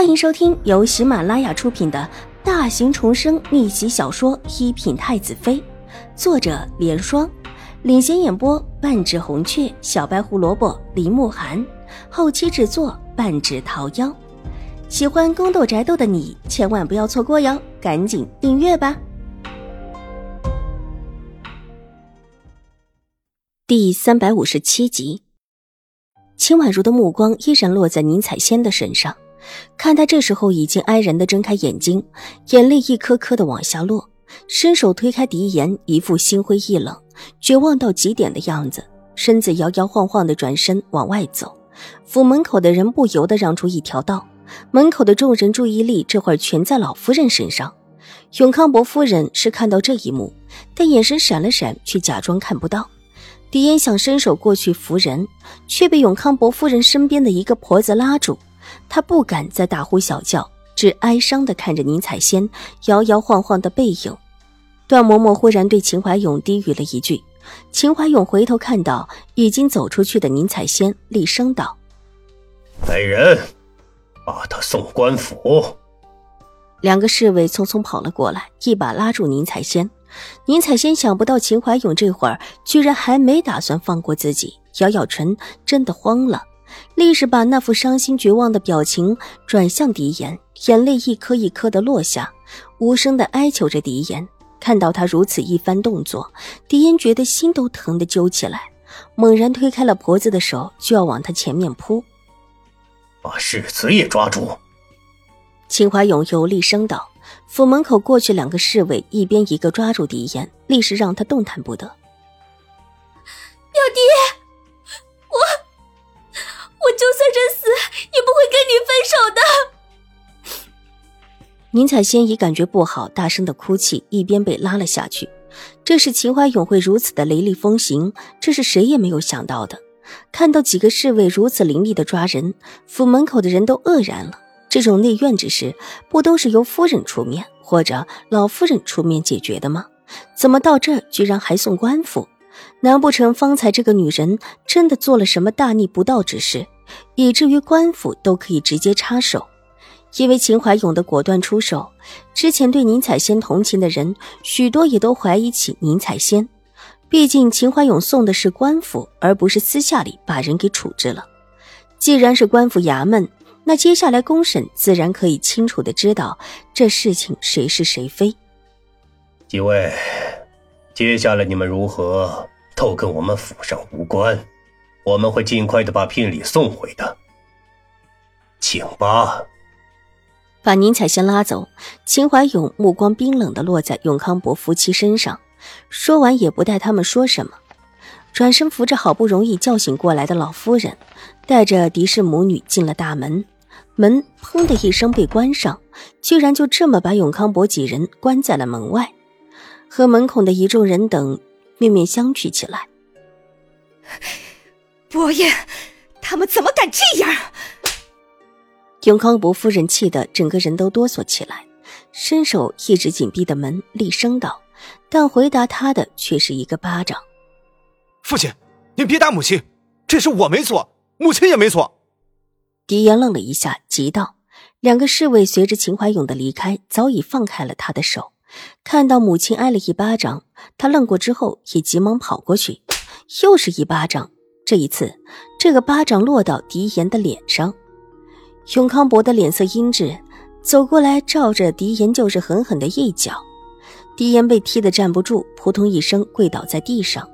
欢迎收听由喜马拉雅出品的大型重生逆袭小说《一品太子妃》，作者：莲霜，领衔演播：半指红雀、小白胡萝卜、林慕寒，后期制作：半指桃夭。喜欢宫斗宅斗的你千万不要错过哟，赶紧订阅吧！第三百五十七集，秦婉如的目光依然落在宁采仙的身上。看他这时候已经安然的睁开眼睛，眼泪一颗颗的往下落，伸手推开狄言，一副心灰意冷、绝望到极点的样子，身子摇摇晃晃的转身往外走。府门口的人不由得让出一条道，门口的众人注意力这会儿全在老夫人身上。永康伯夫人是看到这一幕，但眼神闪了闪，却假装看不到。狄言想伸手过去扶人，却被永康伯夫人身边的一个婆子拉住。他不敢再大呼小叫，只哀伤地看着宁采仙摇摇晃晃的背影。段嬷嬷忽然对秦怀勇低语了一句，秦怀勇回头看到已经走出去的宁采仙，厉声道：“来人，把他送官府。”两个侍卫匆匆跑了过来，一把拉住宁采仙。宁采仙想不到秦怀勇这会儿居然还没打算放过自己，咬咬唇，真的慌了。立时把那副伤心绝望的表情转向狄言，眼泪一颗一颗的落下，无声的哀求着狄言。看到他如此一番动作，狄言觉得心都疼得揪起来，猛然推开了婆子的手，就要往他前面扑。把世子也抓住！秦怀勇有厉声道。府门口过去两个侍卫，一边一个抓住狄言，立时让他动弹不得。表弟。宁采仙已感觉不好，大声的哭泣，一边被拉了下去。这是秦怀勇会如此的雷厉风行，这是谁也没有想到的。看到几个侍卫如此凌厉的抓人，府门口的人都愕然了。这种内院之事，不都是由夫人出面或者老夫人出面解决的吗？怎么到这居然还送官府？难不成方才这个女人真的做了什么大逆不道之事，以至于官府都可以直接插手？因为秦怀勇的果断出手，之前对宁采仙同情的人许多也都怀疑起宁采仙。毕竟秦怀勇送的是官府，而不是私下里把人给处置了。既然是官府衙门，那接下来公审自然可以清楚的知道这事情谁是谁非。几位。接下来你们如何都跟我们府上无关，我们会尽快的把聘礼送回的，请吧。把宁采仙拉走，秦怀勇目光冰冷的落在永康伯夫妻身上，说完也不带他们说什么，转身扶着好不容易叫醒过来的老夫人，带着狄氏母女进了大门，门砰的一声被关上，居然就这么把永康伯几人关在了门外。和门口的一众人等面面相觑起来。伯爷，他们怎么敢这样？永康伯夫人气得整个人都哆嗦起来，伸手一指紧闭的门，厉声道：“但回答他的却是一个巴掌。”父亲，您别打母亲，这事我没错，母亲也没错。狄言愣了一下，急道：“两个侍卫随着秦怀勇的离开，早已放开了他的手。”看到母亲挨了一巴掌，他愣过之后也急忙跑过去，又是一巴掌。这一次，这个巴掌落到狄言的脸上，永康伯的脸色阴鸷，走过来照着狄言就是狠狠的一脚。狄言被踢得站不住，扑通一声跪倒在地上，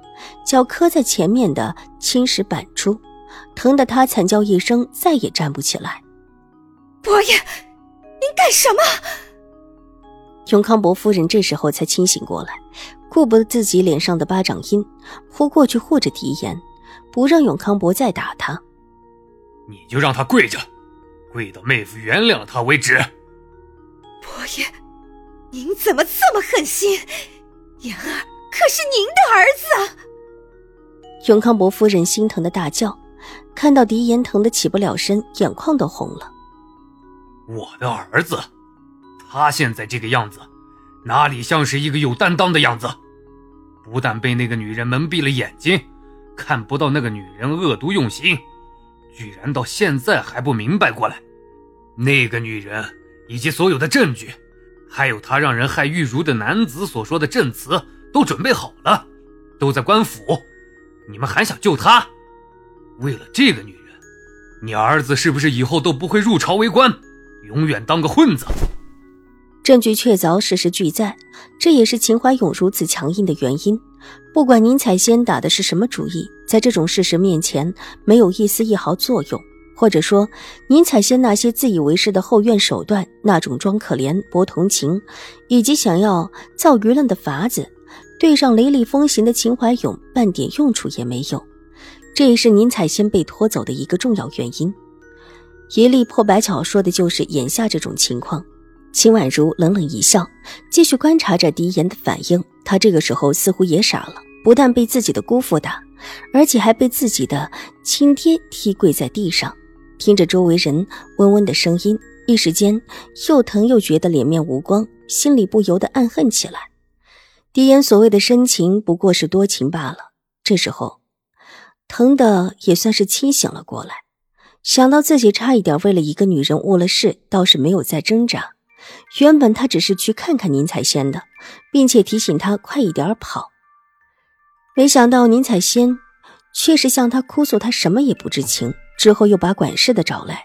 脚磕在前面的青石板处，疼得他惨叫一声，再也站不起来。伯爷，您干什么？永康伯夫人这时候才清醒过来，顾不得自己脸上的巴掌印，扑过去护着狄言，不让永康伯再打他。你就让他跪着，跪到妹夫原谅了他为止。伯爷，您怎么这么狠心？言儿可是您的儿子啊。永康伯夫人心疼的大叫，看到狄言疼的起不了身，眼眶都红了。我的儿子。他现在这个样子，哪里像是一个有担当的样子？不但被那个女人蒙蔽了眼睛，看不到那个女人恶毒用心，居然到现在还不明白过来。那个女人以及所有的证据，还有他让人害玉茹的男子所说的证词，都准备好了，都在官府。你们还想救他？为了这个女人，你儿子是不是以后都不会入朝为官，永远当个混子？证据确凿，事实俱在，这也是秦怀勇如此强硬的原因。不管宁采仙打的是什么主意，在这种事实面前，没有一丝一毫作用。或者说，宁采仙那些自以为是的后院手段，那种装可怜博同情，以及想要造舆论的法子，对上雷厉风行的秦怀勇，半点用处也没有。这也是宁采仙被拖走的一个重要原因。一力破百巧说的就是眼下这种情况。秦婉如冷冷一笑，继续观察着狄言的反应。他这个时候似乎也傻了，不但被自己的姑父打，而且还被自己的亲爹踢跪在地上。听着周围人温温的声音，一时间又疼又觉得脸面无光，心里不由得暗恨起来。狄言所谓的深情不过是多情罢了。这时候，疼的也算是清醒了过来，想到自己差一点为了一个女人误了事，倒是没有再挣扎。原本他只是去看看宁采仙的，并且提醒他快一点跑，没想到宁采仙却是向他哭诉，他什么也不知情。之后又把管事的找来，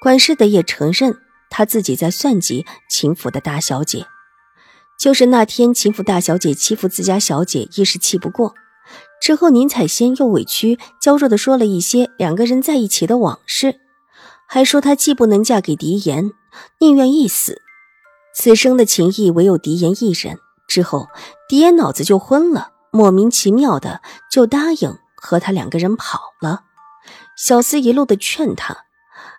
管事的也承认他自己在算计秦府的大小姐。就是那天秦府大小姐欺负自家小姐，一时气不过。之后宁采仙又委屈娇弱的说了一些两个人在一起的往事，还说她既不能嫁给狄言，宁愿一死，此生的情谊唯有狄言一人。之后狄言脑子就昏了，莫名其妙的就答应和他两个人跑了。小厮一路的劝他，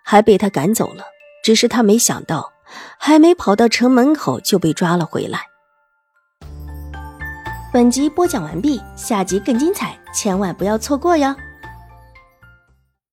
还被他赶走了。只是他没想到，还没跑到城门口就被抓了回来。本集播讲完毕，下集更精彩，千万不要错过哟。